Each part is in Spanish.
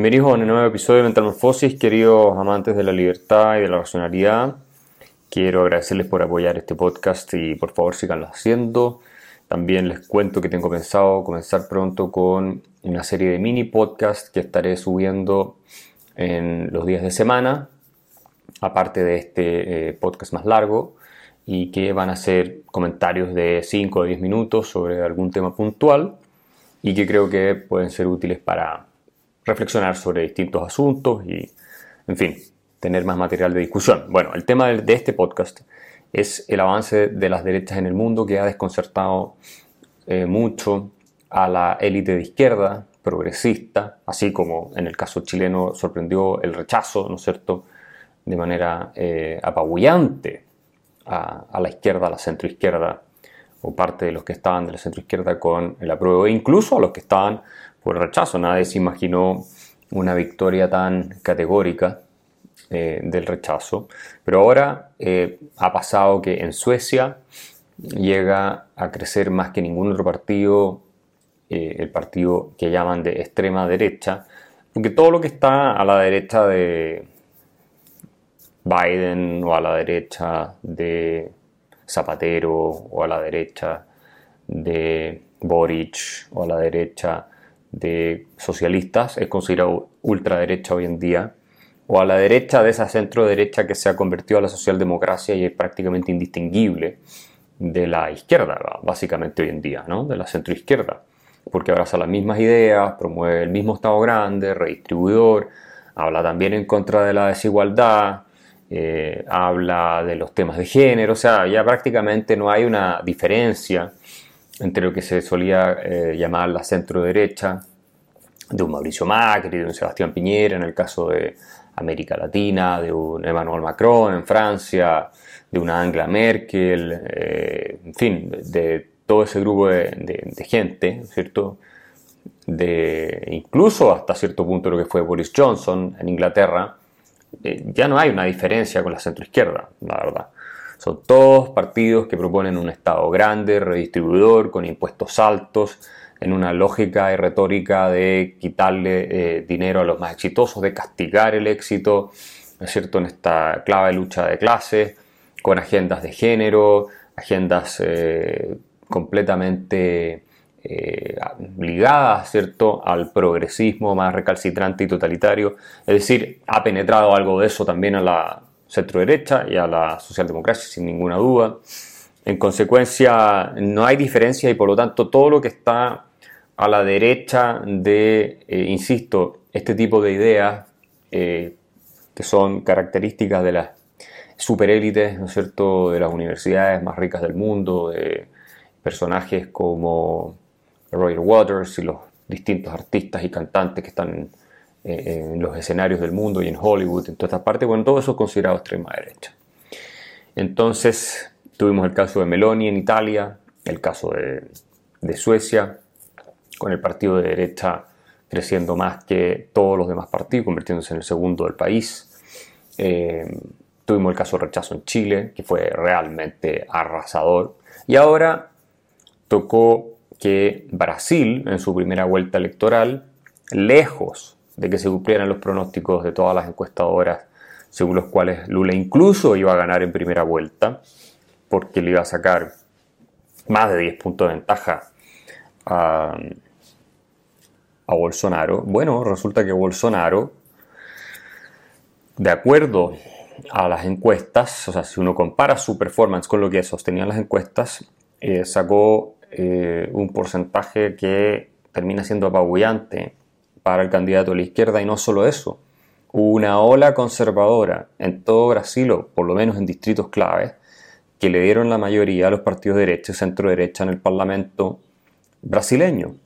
Bienvenidos a un nuevo episodio de Metamorfosis, queridos amantes de la libertad y de la racionalidad. Quiero agradecerles por apoyar este podcast y por favor síganlo haciendo. También les cuento que tengo pensado comenzar pronto con una serie de mini podcasts que estaré subiendo en los días de semana, aparte de este eh, podcast más largo, y que van a ser comentarios de 5 o 10 minutos sobre algún tema puntual y que creo que pueden ser útiles para reflexionar sobre distintos asuntos y, en fin, tener más material de discusión. Bueno, el tema de este podcast es el avance de las derechas en el mundo que ha desconcertado eh, mucho a la élite de izquierda progresista, así como en el caso chileno sorprendió el rechazo, ¿no es cierto?, de manera eh, apabullante a, a, la izquierda, a la centroizquierda, o parte de los que estaban de la centroizquierda con el apruebo, e incluso a los que estaban por rechazo. Nadie se imaginó una victoria tan categórica eh, del rechazo. Pero ahora eh, ha pasado que en Suecia llega a crecer más que ningún otro partido, eh, el partido que llaman de extrema derecha, porque todo lo que está a la derecha de Biden o a la derecha de Zapatero o a la derecha de Boric o a la derecha de socialistas es considerado ultraderecha hoy en día, o a la derecha de esa centro derecha que se ha convertido a la socialdemocracia y es prácticamente indistinguible de la izquierda, básicamente hoy en día, ¿no? de la centroizquierda, porque abraza las mismas ideas, promueve el mismo Estado grande, redistribuidor, habla también en contra de la desigualdad, eh, habla de los temas de género, o sea, ya prácticamente no hay una diferencia entre lo que se solía eh, llamar la centro derecha, de un Mauricio Macri, de un Sebastián Piñera en el caso de América Latina, de un Emmanuel Macron en Francia, de una Angela Merkel, eh, en fin, de todo ese grupo de, gente, ¿cierto? De incluso hasta cierto punto lo que fue Boris Johnson en Inglaterra, eh, ya no hay una diferencia con la centroizquierda, la verdad. Son todos partidos que proponen un Estado grande, redistribuidor, con impuestos altos, en una lógica y retórica de quitarle eh, dinero a los más exitosos, de castigar el éxito, ¿no es cierto?, en esta clave lucha de clases, con agendas de género, agendas eh, completamente eh, ligadas, ¿cierto?, al progresismo más recalcitrante y totalitario. Es decir, ha penetrado algo de eso también a la centro derecha y a la socialdemocracia, sin ninguna duda. En consecuencia, no hay diferencia y por lo tanto todo lo que está a la derecha de, eh, insisto, este tipo de ideas eh, que son características de las superélites, ¿no es cierto?, de las universidades más ricas del mundo, de personajes como Roger Waters y los distintos artistas y cantantes que están eh, en los escenarios del mundo y en Hollywood, en todas partes, bueno, todo eso es considerado extrema derecha. Entonces, tuvimos el caso de Meloni en Italia, el caso de, Suecia, con el partido de derecha creciendo más que todos los demás partidos, convirtiéndose en el segundo del país. Eh, tuvimos el caso de rechazo en Chile, que fue realmente arrasador. Y ahora tocó que Brasil, en su primera vuelta electoral, lejos de que se cumplieran los pronósticos de todas las encuestadoras, según los cuales Lula incluso iba a ganar en primera vuelta, porque le iba a sacar más de 10 puntos de ventaja a, Bolsonaro. Bueno, resulta que Bolsonaro, de acuerdo a las encuestas, o sea, si uno compara su performance con lo que sostenían las encuestas, eh, sacó eh, un porcentaje que termina siendo apabullante para el candidato de la izquierda y no solo eso. Una ola conservadora en todo Brasil, o por lo menos en distritos claves, que le dieron la mayoría a los partidos de derecha y centro-derecha en el Parlamento brasileño.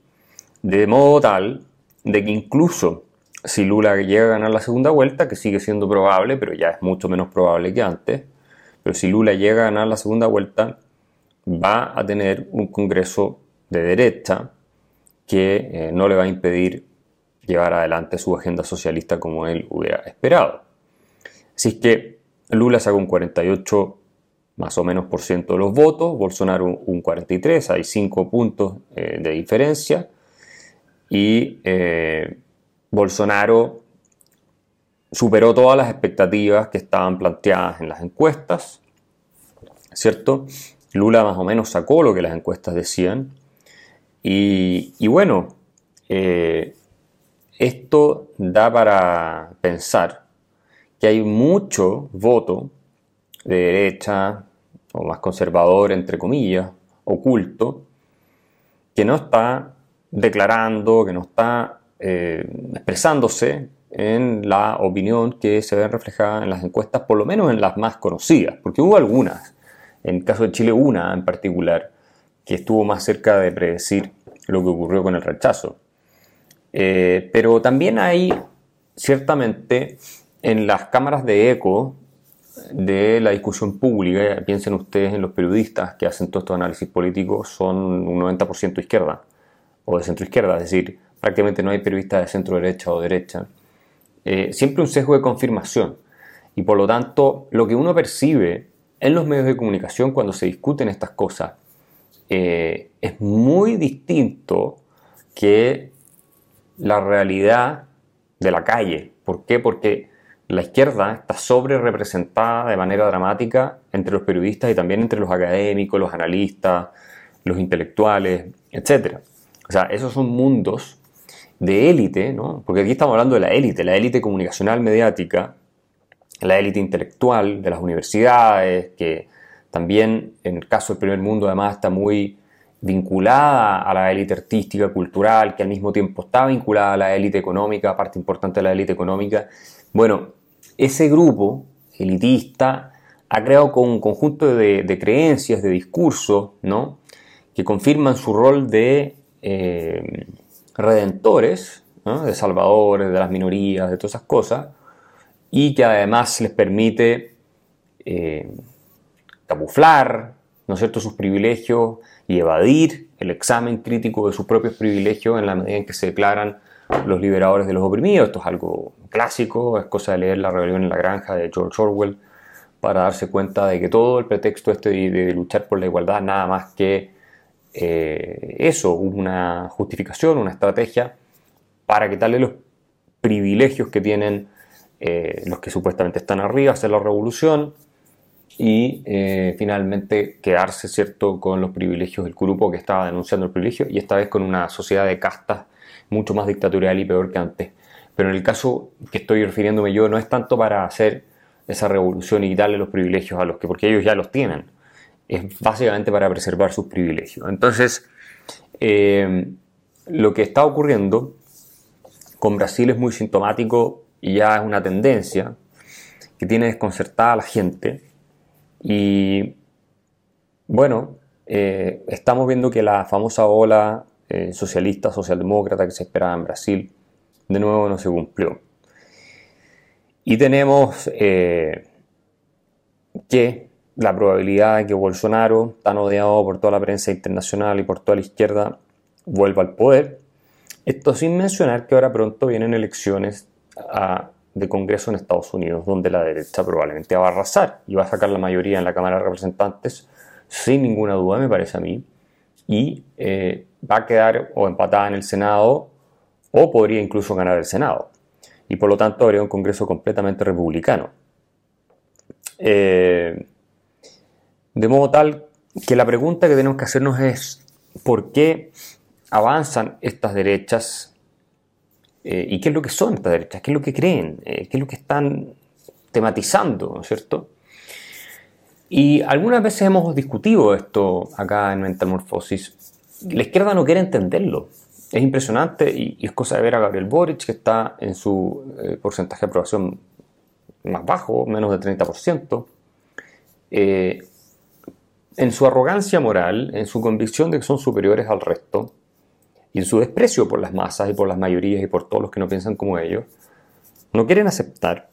De modo tal de que incluso si Lula llega a ganar la segunda vuelta, que sigue siendo probable, pero ya es mucho menos probable que antes, pero si Lula llega a ganar la segunda vuelta, va a tener un Congreso de derecha que eh, no le va a impedir llevar adelante su agenda socialista como él hubiera esperado. Así es que Lula sacó un 48 más o menos por ciento de los votos, Bolsonaro un 43, hay 5 puntos eh, de diferencia y eh, Bolsonaro superó todas las expectativas que estaban planteadas en las encuestas, ¿cierto? Lula más o menos sacó lo que las encuestas decían. Y, bueno, eh, esto da para pensar que hay mucho voto de derecha o más conservador, entre comillas, oculto, que no está declarando, que no está eh, expresándose en la opinión que se ve reflejada en las encuestas, por lo menos en las más conocidas, porque hubo algunas, en el caso de Chile una en particular, que estuvo más cerca de predecir lo que ocurrió con el rechazo. Eh, pero también hay, ciertamente, en las cámaras de eco de la discusión pública, piensen ustedes en los periodistas que hacen todos estos análisis políticos, son un 90% izquierda o de centro izquierda, es decir, prácticamente no hay periodistas de centro derecha o derecha. Eh, siempre un sesgo de confirmación. Y por lo tanto, lo que uno percibe en los medios de comunicación cuando se discuten estas cosas eh, es muy distinto que la realidad de la calle. ¿Por qué? Porque la izquierda está sobre representada de manera dramática entre los periodistas y también entre los académicos, los analistas, los intelectuales, etc. O sea, esos son mundos de élite, ¿no? porque aquí estamos hablando de la élite, la élite comunicacional mediática, la élite intelectual de las universidades, que también en el caso del primer mundo además está muy vinculada a la élite artística, cultural, que al mismo tiempo está vinculada a la élite económica, parte importante de la élite económica. Bueno, ese grupo elitista ha creado un conjunto de, creencias, de discursos, ¿no? que confirman su rol de eh, redentores, de salvadores, de las minorías, de todas esas cosas, y que además les permite eh, camuflar ¿no es sus privilegios y evadir el examen crítico de sus propios privilegios en la medida en que se declaran los liberadores de los oprimidos. Esto es algo clásico, es cosa de leer La rebelión en la granja de George Orwell para darse cuenta de que todo el pretexto este de luchar por la igualdad nada más que eh, eso, una justificación, una estrategia para quitarle los privilegios que tienen eh, los que supuestamente están arriba, hacer la revolución y eh, finalmente quedarse cierto con los privilegios del grupo que estaba denunciando el privilegio y esta vez con una sociedad de castas mucho más dictatorial y peor que antes. Pero en el caso que estoy refiriéndome yo no es tanto para hacer esa revolución y quitarle los privilegios a los que, porque ellos ya los tienen, es básicamente para preservar sus privilegios. Entonces, eh, lo que está ocurriendo con Brasil es muy sintomático y ya es una tendencia que tiene desconcertada a la gente. Y bueno, eh, estamos viendo que la famosa ola eh, socialista, socialdemócrata que se esperaba en Brasil, de nuevo no se cumplió. Y tenemos que la probabilidad de que Bolsonaro, tan odiado por toda la prensa internacional y por toda la izquierda, vuelva al poder. Esto sin mencionar que ahora pronto vienen elecciones de Congreso en Estados Unidos, donde la derecha probablemente va a arrasar y va a sacar la mayoría en la Cámara de Representantes, sin ninguna duda, me parece a mí, y eh, va a quedar o empatada en el Senado o podría incluso ganar el Senado. Y por lo tanto habría un Congreso completamente republicano. Eh, de modo tal que la pregunta que tenemos que hacernos es ¿por qué avanzan estas derechas? Eh, ¿Y qué es lo que son estas derechas? ¿Qué es lo que creen? Eh, ¿Qué es lo que están tematizando? ¿No es cierto? Y algunas veces hemos discutido esto acá en Metamorfosis. La izquierda no quiere entenderlo. Es impresionante y, es cosa de ver a Gabriel Boric, que está en su eh, porcentaje de aprobación más bajo, menos del 30% en su arrogancia moral, en su convicción de que son superiores al resto, y en su desprecio por las masas y por las mayorías y por todos los que no piensan como ellos, no quieren aceptar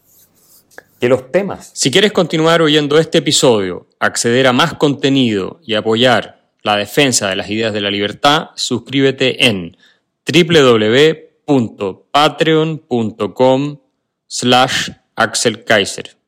que los temas... Si quieres continuar oyendo este episodio, acceder a más contenido y apoyar la defensa de las ideas de la libertad, suscríbete en www.patreon.com slash Axel Kaiser.